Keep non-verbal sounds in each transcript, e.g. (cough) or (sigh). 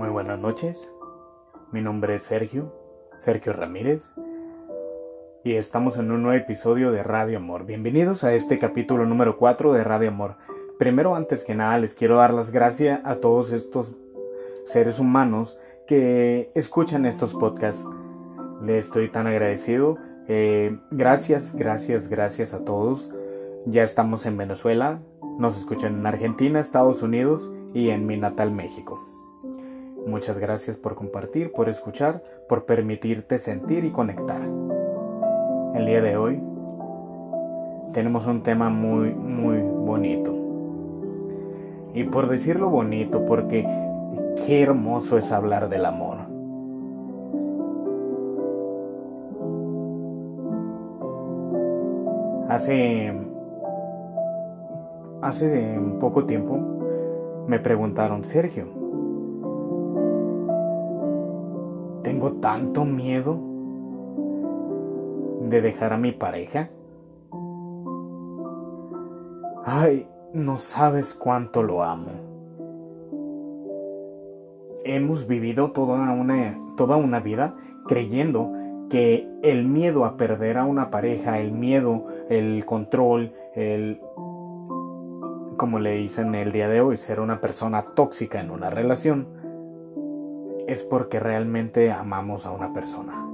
Muy buenas noches. Mi nombre es Sergio, Sergio Ramírez, y estamos en un nuevo episodio de Radio Amor. Bienvenidos a este capítulo número 4 de Radio Amor. Primero, antes que nada, les quiero dar las gracias a todos estos seres humanos que escuchan estos podcasts. Les estoy tan agradecido. Eh, gracias, gracias, gracias a todos. Ya estamos en Venezuela, nos escuchan en Argentina, Estados Unidos y en mi natal México. Muchas gracias por compartir, por escuchar, por permitirte sentir y conectar. El día de hoy tenemos un tema muy, muy bonito. Y por decirlo bonito, porque qué hermoso es hablar del amor. Hace hace poco tiempo me preguntaron, Sergio, tengo tanto miedo de dejar a mi pareja. Ay, no sabes cuánto lo amo. Hemos vivido toda una, toda una vida creyendo que el miedo a perder a una pareja, el miedo, el control, el como le dicen el día de hoy, ser una persona tóxica en una relación, es porque realmente amamos a una persona.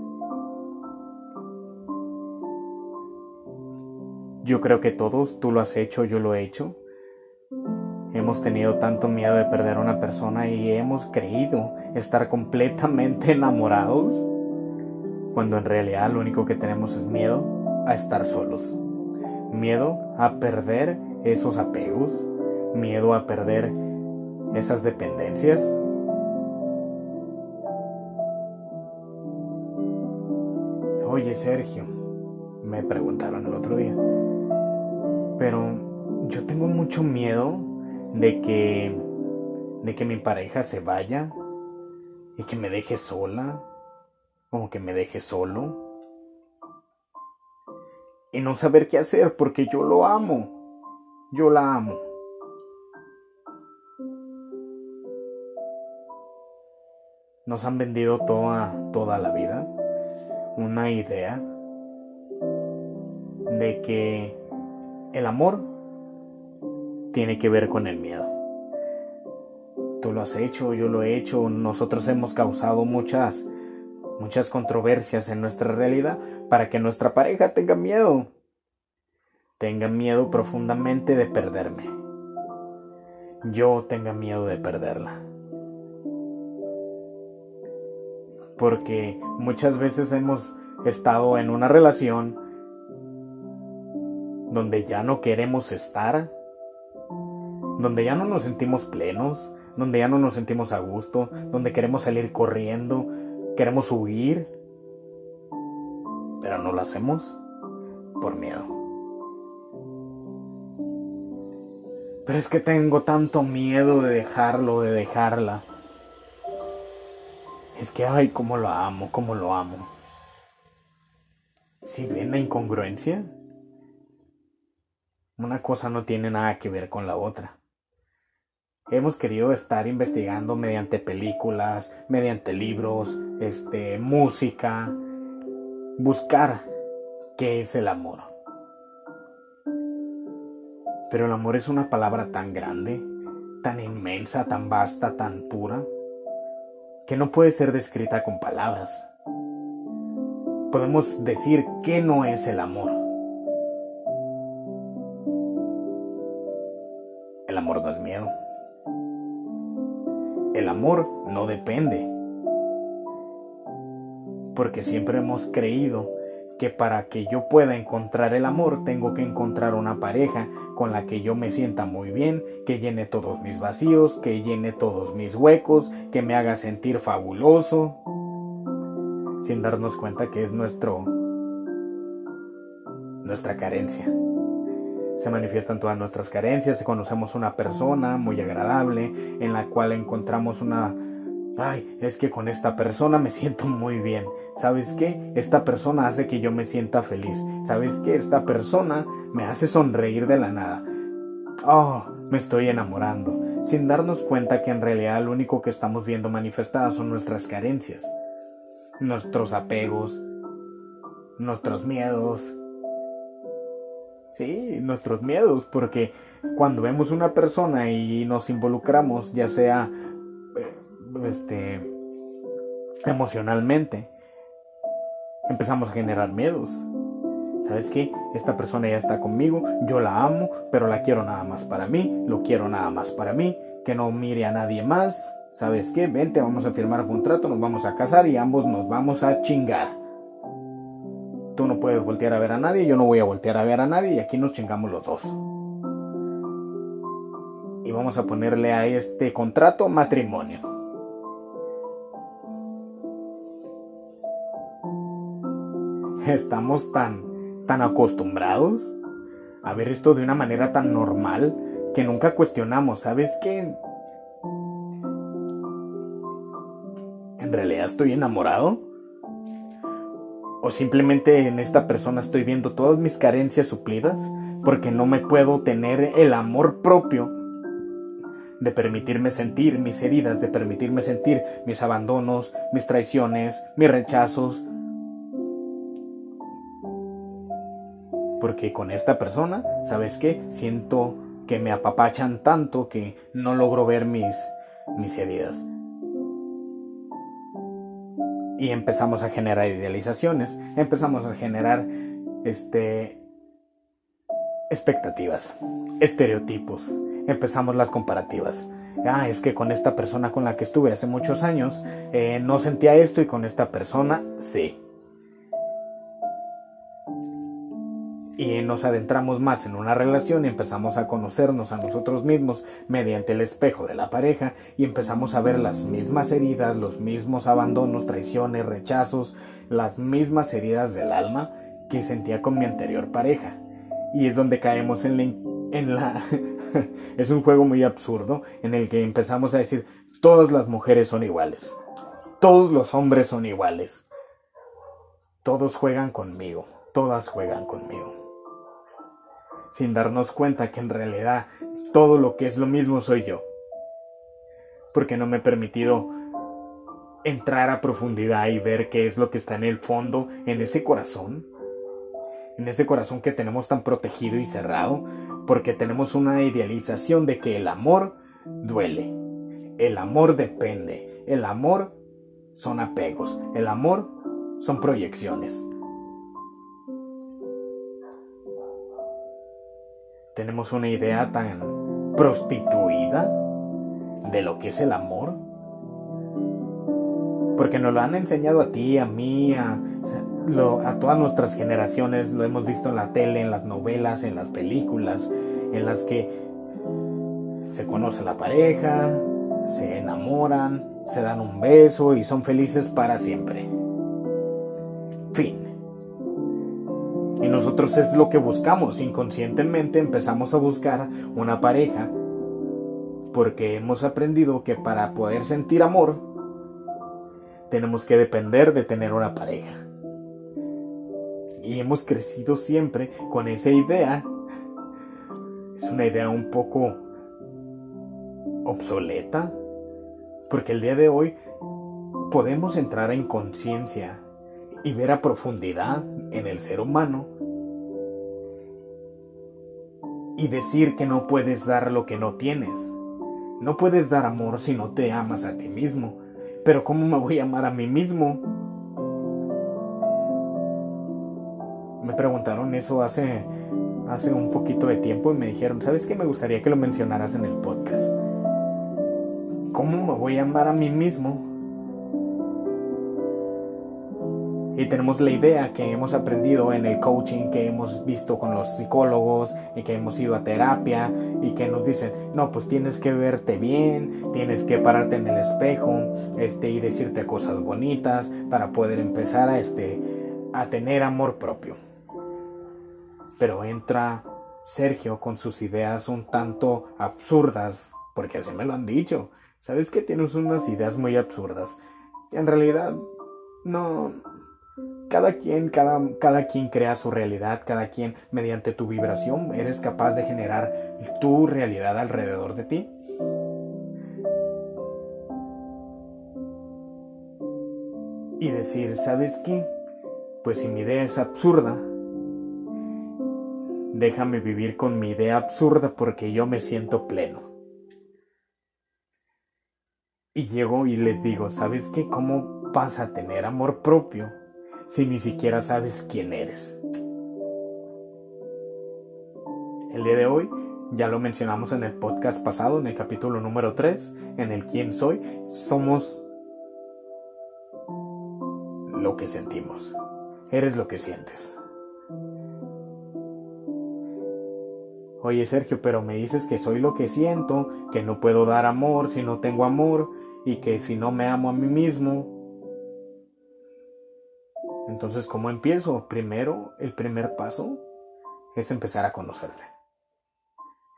Yo creo que todos, tú lo has hecho, yo lo he hecho. Hemos tenido tanto miedo de perder a una persona y hemos creído estar completamente (laughs) enamorados, cuando en realidad lo único que tenemos es miedo a estar solos. Miedo a perder esos apegos, miedo a perder esas dependencias. Sergio, me preguntaron el otro día, pero yo tengo mucho miedo de que de que mi pareja se vaya y que me deje sola o que me deje solo y no saber qué hacer porque yo lo amo. Yo la amo. Nos han vendido toda, toda la vida una idea de que el amor tiene que ver con el miedo. Tú lo has hecho, yo lo he hecho, nosotros hemos causado muchas, muchas controversias en nuestra realidad para que nuestra pareja tenga miedo tenga miedo profundamente de perderme. Yo tenga miedo de perderla. Porque muchas veces hemos estado en una relación donde ya no queremos estar, donde ya no nos sentimos plenos, donde ya no nos sentimos a gusto, donde queremos salir corriendo, queremos huir, pero no lo hacemos por miedo. Pero es que tengo tanto miedo de dejarlo, de dejarla. Es que, ay, cómo lo amo, cómo lo amo. ¿Si ven la incongruencia? Una cosa no tiene nada que ver con la otra. Hemos querido estar investigando mediante películas, mediante libros, este, música, buscar qué es el amor. Pero el amor es una palabra tan grande, tan inmensa, tan vasta, tan pura, que no puede ser descrita con palabras. Podemos decir que no es el amor. El amor no es miedo. El amor no depende. Porque siempre hemos creído que para que yo pueda encontrar el amor tengo que encontrar una pareja con la que yo me sienta muy bien, que llene todos mis vacíos, que llene todos mis huecos, que me haga sentir fabuloso, sin darnos cuenta que es nuestro nuestra carencia. Se manifiestan todas nuestras carencias, conocemos una persona muy agradable en la cual encontramos una ay, es que con esta persona me siento muy bien. ¿Sabes qué? Esta persona hace que yo me sienta feliz. ¿Sabes qué? Esta persona me hace sonreír de la nada. Oh, me estoy enamorando. sin darnos cuenta que en realidad lo único que estamos viendo manifestadas son nuestras carencias, nuestros apegos, nuestros miedos. Sí, nuestros miedos, porque cuando vemos una persona y nos involucramos, ya sea eh, este emocionalmente, empezamos a generar miedos. ¿Sabes qué? Esta persona ya está conmigo, yo la amo, pero la quiero nada más para mí, lo quiero nada más para mí, que no mire a nadie más. ¿Sabes qué? Vente, vamos a firmar un contrato, nos vamos a casar y ambos nos vamos a chingar. Tú no puedes voltear a ver a nadie, yo no voy a voltear a ver a nadie y aquí nos chingamos los dos. Y vamos a ponerle a este contrato matrimonio. Estamos tan, tan acostumbrados a ver esto de una manera tan normal que nunca cuestionamos. ¿Sabes qué? ¿En realidad estoy enamorado? ¿O simplemente en esta persona estoy viendo todas mis carencias suplidas? Porque no me puedo tener el amor propio de permitirme sentir mis heridas, de permitirme sentir mis abandonos, mis traiciones, mis rechazos. Porque con esta persona, ¿sabes qué? Siento que me apapachan tanto que no logro ver mis, mis heridas y empezamos a generar idealizaciones, empezamos a generar este expectativas, estereotipos, empezamos las comparativas. Ah, es que con esta persona con la que estuve hace muchos años eh, no sentía esto y con esta persona sí. Y nos adentramos más en una relación y empezamos a conocernos a nosotros mismos mediante el espejo de la pareja y empezamos a ver las mismas heridas, los mismos abandonos, traiciones, rechazos, las mismas heridas del alma que sentía con mi anterior pareja. Y es donde caemos en la... En la (laughs) es un juego muy absurdo en el que empezamos a decir todas las mujeres son iguales, todos los hombres son iguales, todos juegan conmigo, todas juegan conmigo sin darnos cuenta que en realidad todo lo que es lo mismo soy yo. Porque no me he permitido entrar a profundidad y ver qué es lo que está en el fondo, en ese corazón, en ese corazón que tenemos tan protegido y cerrado, porque tenemos una idealización de que el amor duele, el amor depende, el amor son apegos, el amor son proyecciones. Tenemos una idea tan prostituida de lo que es el amor. Porque nos lo han enseñado a ti, a mí, a, a todas nuestras generaciones, lo hemos visto en la tele, en las novelas, en las películas, en las que se conoce la pareja, se enamoran, se dan un beso y son felices para siempre. Y nosotros es lo que buscamos. Inconscientemente empezamos a buscar una pareja porque hemos aprendido que para poder sentir amor tenemos que depender de tener una pareja. Y hemos crecido siempre con esa idea. Es una idea un poco obsoleta. Porque el día de hoy podemos entrar en conciencia y ver a profundidad en el ser humano y decir que no puedes dar lo que no tienes. No puedes dar amor si no te amas a ti mismo. Pero ¿cómo me voy a amar a mí mismo? Me preguntaron eso hace, hace un poquito de tiempo y me dijeron, ¿sabes qué? Me gustaría que lo mencionaras en el podcast. ¿Cómo me voy a amar a mí mismo y tenemos la idea que hemos aprendido en el coaching, que hemos visto con los psicólogos y que hemos ido a terapia y que nos dicen, no, pues tienes que verte bien, tienes que pararte en el espejo este, y decirte cosas bonitas para poder empezar a, este, a tener amor propio. Pero entra Sergio con sus ideas un tanto absurdas, porque así me lo han dicho. ¿Sabes que tienes unas ideas muy absurdas? En realidad, no, cada quien, cada, cada quien crea su realidad, cada quien mediante tu vibración eres capaz de generar tu realidad alrededor de ti. Y decir, ¿sabes qué? Pues si mi idea es absurda, déjame vivir con mi idea absurda porque yo me siento pleno. Y llego y les digo, ¿sabes qué? ¿Cómo vas a tener amor propio si ni siquiera sabes quién eres? El día de hoy ya lo mencionamos en el podcast pasado, en el capítulo número 3, en el quién soy, somos lo que sentimos. Eres lo que sientes. Oye Sergio, pero me dices que soy lo que siento, que no puedo dar amor si no tengo amor y que si no me amo a mí mismo. Entonces, ¿cómo empiezo? Primero, el primer paso es empezar a conocerte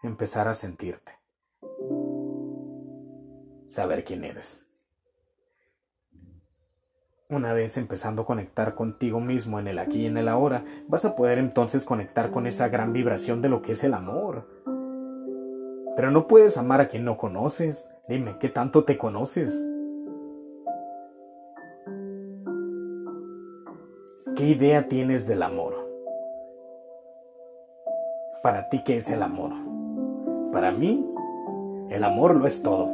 empezar a sentirte, saber quién eres. Una vez empezando a conectar contigo mismo en el aquí y en el ahora, vas a poder entonces conectar con esa gran vibración de lo que es el amor. Pero no puedes amar a quien no conoces. Dime, ¿qué tanto te conoces? ¿Qué idea tienes del amor? Para ti, ¿qué es el amor? Para mí, el amor lo es todo.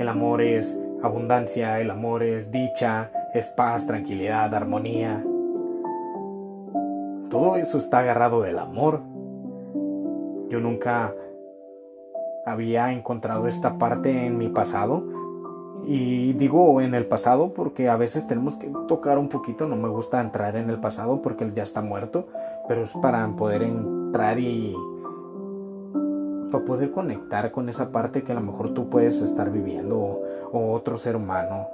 El amor es abundancia, el amor es dicha, es paz, tranquilidad, armonía. Todo eso está agarrado del amor. Yo nunca había encontrado esta parte en mi pasado. Y digo en el pasado porque a veces tenemos que tocar un poquito. No me gusta entrar en el pasado porque ya está muerto. Pero es para poder entrar y para poder conectar con esa parte que a lo mejor tú puedes estar viviendo o, otro ser humano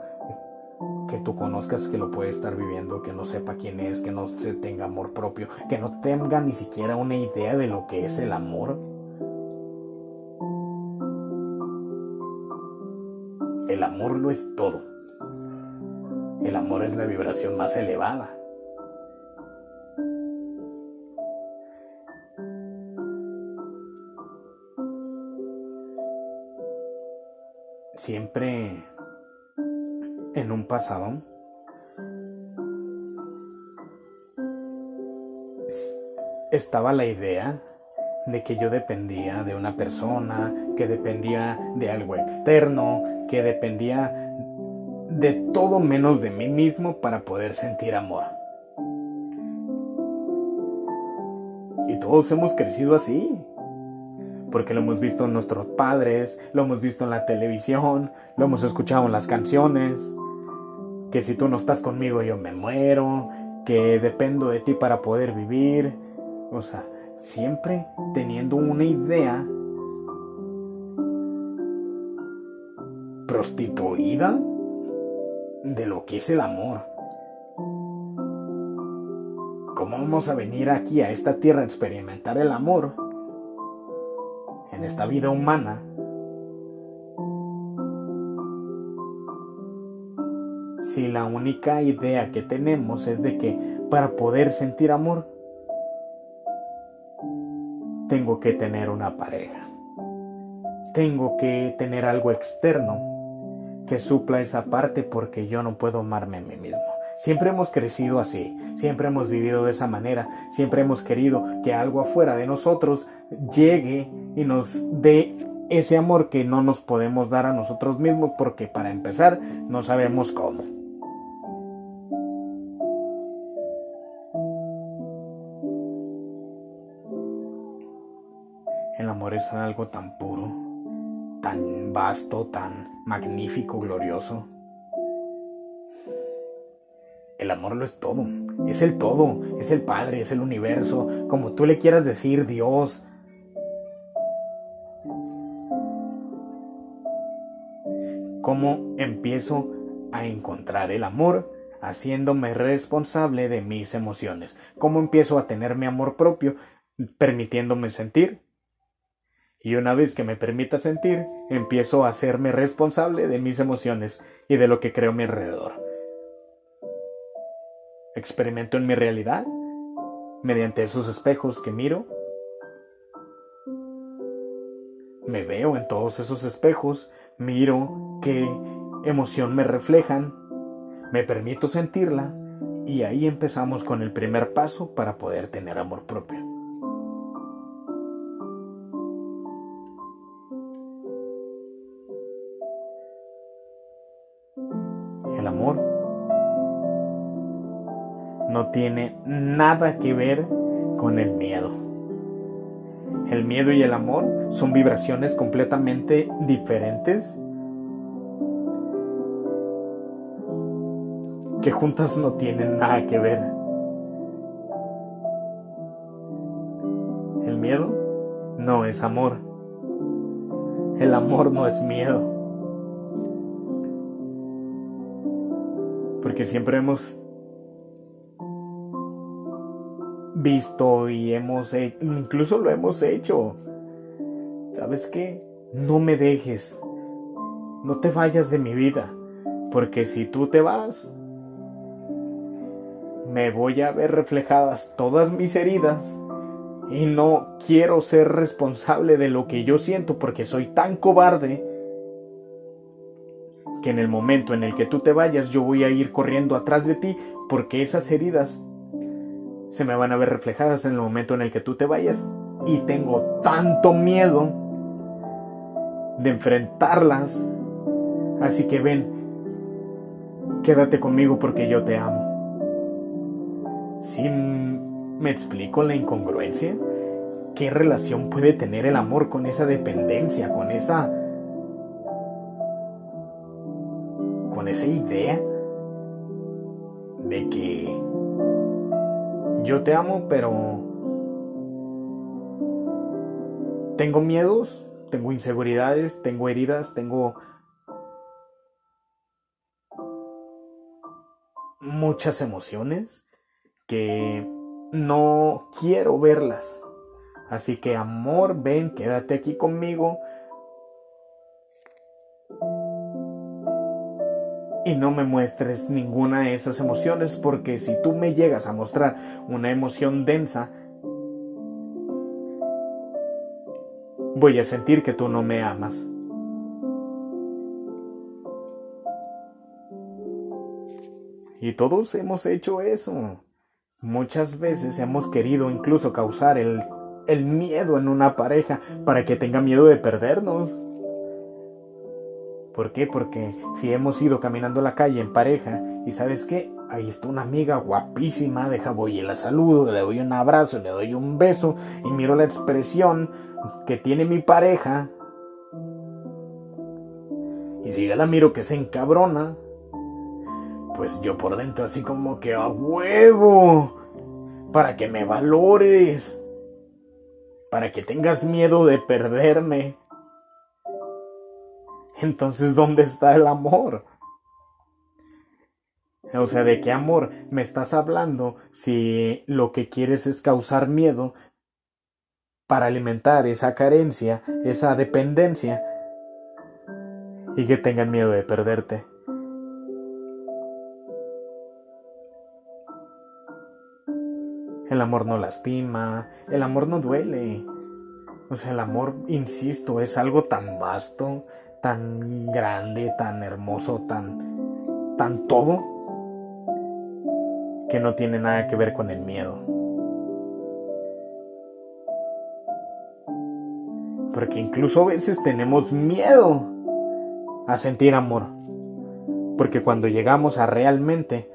que tú conozcas que lo puede estar viviendo, que no sepa quién es, que no se tenga amor propio, que no tenga ni siquiera una idea de lo que es el amor. El amor lo es todo. El amor es la vibración más elevada. siempre en un pasado estaba la idea de que yo dependía de una persona, que dependía de algo externo, que dependía de todo menos de mí mismo para poder sentir amor. Y todos hemos crecido así porque lo hemos visto en nuestros padres, lo hemos visto en la televisión, lo hemos escuchado en las canciones, que si tú no estás conmigo yo me muero, que dependo de ti para poder vivir, o sea, siempre teniendo una idea prostituida de lo que es el amor. ¿Cómo vamos a venir aquí a esta tierra a experimentar el amor en esta vida humana, si la única idea que tenemos es de que para poder sentir amor, tengo que tener una pareja, tengo que tener algo externo que supla esa parte porque yo no puedo amarme a mí mismo. Siempre hemos crecido así, siempre hemos vivido de esa manera, siempre hemos querido que algo afuera de nosotros llegue y nos dé ese amor que no nos podemos dar a nosotros mismos porque para empezar no sabemos cómo. Algo tan puro, tan vasto, tan magnífico, glorioso el amor lo es todo, es el todo, es el Padre, es el universo, como tú le quieras decir, Dios. ¿Cómo empiezo a encontrar el amor? Haciéndome responsable de mis emociones. ¿Cómo empiezo a tener mi amor propio? Permitiéndome sentir. Y una vez que me permita sentir, empiezo a hacerme responsable de mis emociones y de lo que creo a mi alrededor. Experimento en mi realidad mediante esos espejos que miro. Me veo en todos esos espejos, miro qué emoción me reflejan me permito sentirla y ahí empezamos con el primer paso para poder tener amor propio. Tiene nada que ver con el miedo. El miedo y el amor son vibraciones completamente diferentes que juntas no tienen nada que ver. El miedo no es amor. El amor no es miedo. Porque siempre hemos visto y hemos incluso lo hemos hecho. ¿Sabes qué? No me dejes. No te vayas de mi vida. Porque si tú te vas, me voy a ver reflejadas todas mis heridas y no quiero ser responsable de lo que yo siento porque soy tan cobarde que en el momento en el que tú te vayas yo voy a ir corriendo atrás de ti porque esas heridas se me van a ver reflejadas en el momento en el que tú te vayas y tengo tanto miedo de enfrentarlas. Así que ven, quédate conmigo porque yo te amo. ¿Sí me explico la incongruencia? ¿Qué relación puede tener el amor con esa dependencia, con esa... con esa idea de que yo te amo, pero tengo miedos, tengo inseguridades, tengo heridas, tengo muchas emociones que no quiero verlas. Así que amor, ven, quédate aquí conmigo. Y no me muestres ninguna de esas emociones porque si tú me llegas a mostrar una emoción densa, voy a sentir que tú no me amas. Y todos hemos hecho eso. Muchas veces hemos querido incluso causar el, el, miedo en una pareja para que tenga miedo de perdernos. ¿Por qué? Porque si hemos ido caminando la calle en pareja y sabes qué, ahí está una amiga guapísima, deja voy y la saludo, le doy un abrazo, le doy un beso y miro la expresión que tiene mi pareja. Y si ya la miro que se encabrona, pues yo por dentro así como que a huevo, para que me valores, para que tengas miedo de perderme. Entonces, ¿dónde está el amor? O sea, ¿de qué amor me estás hablando si lo que quieres es causar miedo para alimentar esa carencia, esa dependencia y que tengan miedo de perderte? El amor no lastima, el amor no duele. O sea, el amor, insisto, es algo tan vasto, tan grande, tan hermoso, tan tan todo que no tiene nada que ver con el miedo. Porque incluso a veces tenemos miedo a sentir amor. Porque cuando llegamos a realmente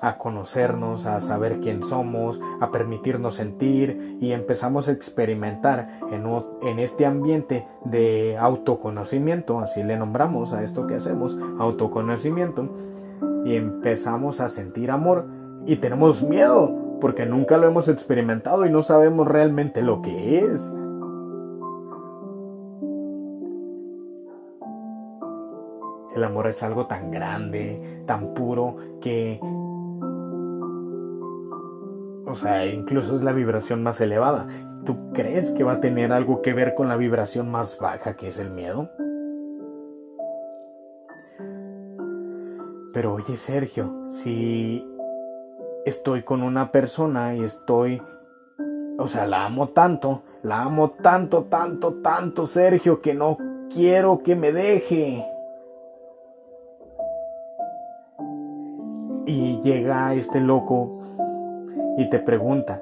a conocernos, a saber quién somos, a permitirnos sentir y empezamos a experimentar en, en, este ambiente de autoconocimiento, así le nombramos a esto que hacemos, autoconocimiento, y empezamos a sentir amor y tenemos miedo porque nunca lo hemos experimentado y no sabemos realmente lo que es. El amor es algo tan grande, tan puro, que o sea, incluso es la vibración más elevada. ¿Tú crees que va a tener algo que ver con la vibración más baja que es el miedo? Pero oye Sergio, si estoy con una persona y estoy... O sea, la amo tanto, la amo tanto, tanto, tanto, Sergio, que no quiero que me deje. y llega este loco y te pregunta,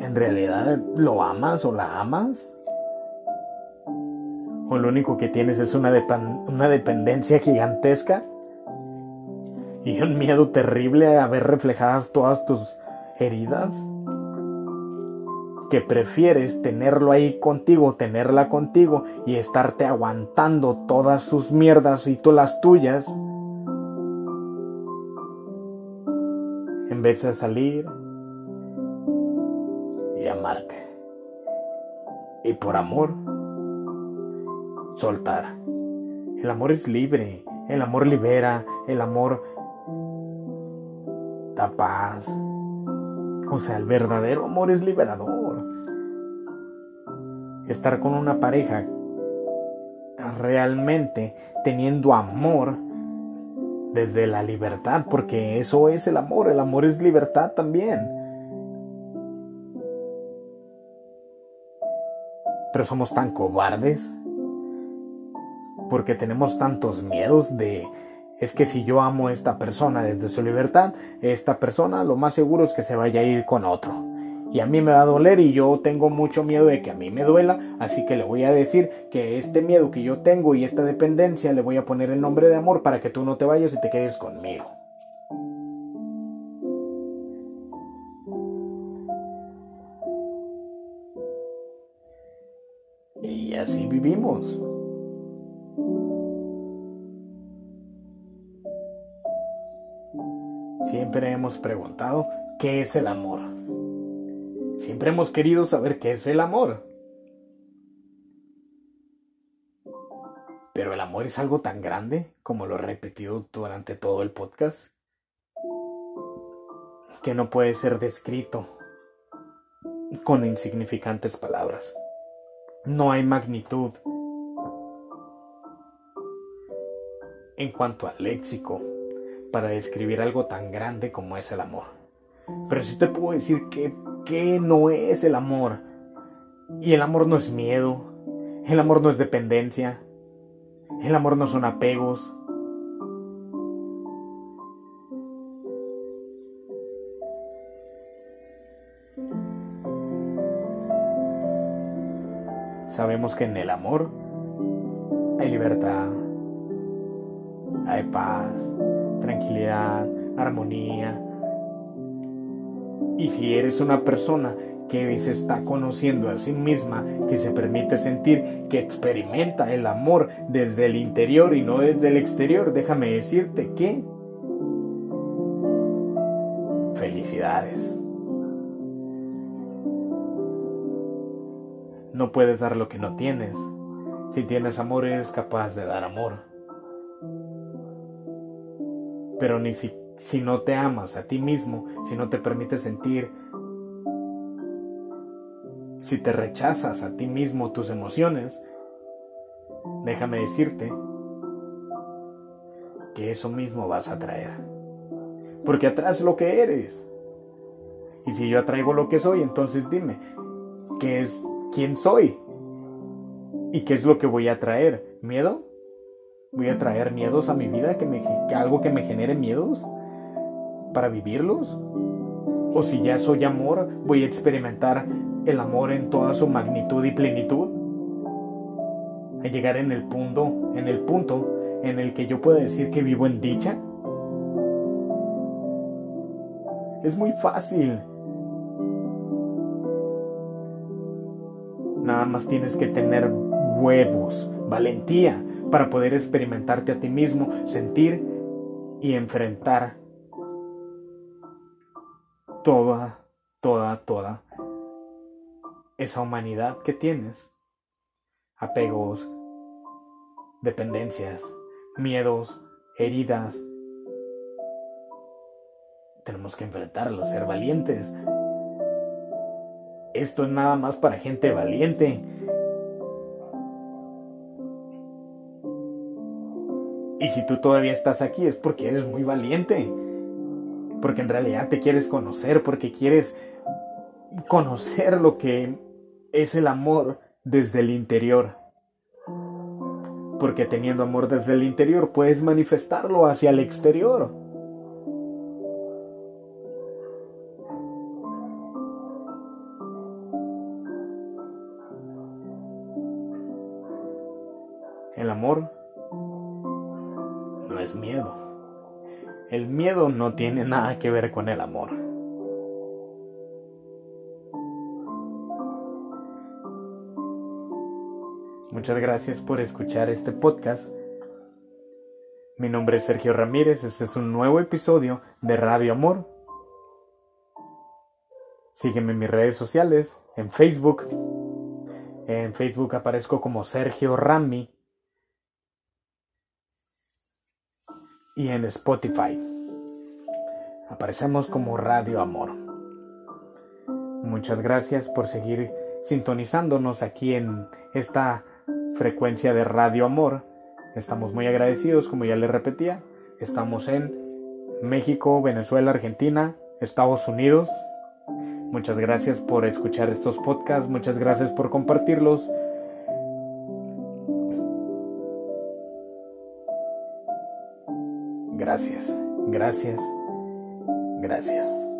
¿en realidad lo amas o la amas? ¿O lo único que tienes es una, una dependencia gigantesca? Y un miedo terrible a ver reflejadas todas tus heridas? que prefieres tenerlo ahí contigo, tenerla contigo y estarte aguantando todas sus mierdas y tú las tuyas, vez de salir y amarte. Y por amor, soltar. El amor es libre, el amor libera, el amor da paz. O sea, el verdadero amor es liberador estar con una pareja realmente teniendo amor desde la libertad, porque eso es el amor, el amor es libertad también. Pero somos tan cobardes porque tenemos tantos miedos de es que si yo amo a esta persona desde su libertad, esta persona lo más seguro es que se vaya a ir con otro y a mí me va a doler y yo tengo mucho miedo de que a mí me duela, así que le voy a decir que este miedo que yo tengo y esta dependencia le voy a poner el nombre de amor para que tú no te vayas y te quedes conmigo. Y así vivimos. Siempre hemos preguntado, ¿qué es el amor? Siempre hemos querido saber qué es el amor. Pero el amor es algo tan grande, como lo he repetido durante todo el podcast, que no puede ser descrito con insignificantes palabras. No hay magnitud en cuanto al léxico para describir algo tan grande como es el amor. Pero sí te puedo decir que qué no es el amor. Y el amor no es miedo, el amor no es dependencia, el amor no son apegos. Sabemos que en el amor hay libertad, hay paz, tranquilidad, armonía, y si eres una persona que se está conociendo a sí misma, que se permite sentir, que experimenta el amor desde el interior y no desde el exterior, déjame decirte que felicidades. No puedes dar lo que no tienes. Si tienes amor, eres capaz de dar amor. Pero ni siquiera si no te amas a ti mismo, si no te permites sentir, si te rechazas a ti mismo tus emociones, déjame decirte que eso mismo vas a traer. Porque atrás lo que eres. Y si yo atraigo lo que soy, entonces dime, ¿qué es quién soy? ¿Y qué es lo que voy a traer? ¿Miedo? ¿Voy a traer miedos a mi vida? ¿Que, me, que algo que me genere miedos? Para vivirlos? ¿O si ya soy amor, voy a experimentar el amor en toda su magnitud y plenitud? A llegar en el punto, en el punto en el que yo puedo decir que vivo en dicha? Es muy fácil. Nada más tienes que tener huevos, valentía, para poder experimentarte a ti mismo, sentir y enfrentar toda, toda, toda esa humanidad que tienes. Apegos, dependencias, miedos, heridas. Tenemos que enfrentarlos, ser valientes. Esto es nada más para gente valiente. Y si tú todavía estás aquí es porque eres muy valiente porque en realidad te quieres conocer, porque quieres conocer lo que es el amor desde el interior. Porque teniendo amor desde el interior puedes manifestarlo hacia el exterior. No tiene nada que ver con el amor. Muchas gracias por escuchar este podcast. Mi nombre es Sergio Ramírez, este es un nuevo episodio de Radio Amor. Sígueme en mis redes sociales, en Facebook. En Facebook aparezco como Sergio Rami. Y en Spotify aparecemos como Radio Amor. Muchas gracias por seguir sintonizándonos aquí en esta frecuencia de Radio Amor. Estamos muy agradecidos, como ya les repetía. Estamos en México, Venezuela, Argentina, Estados Unidos. Muchas gracias por escuchar estos podcasts, muchas gracias por compartirlos. Gracias, gracias, gracias.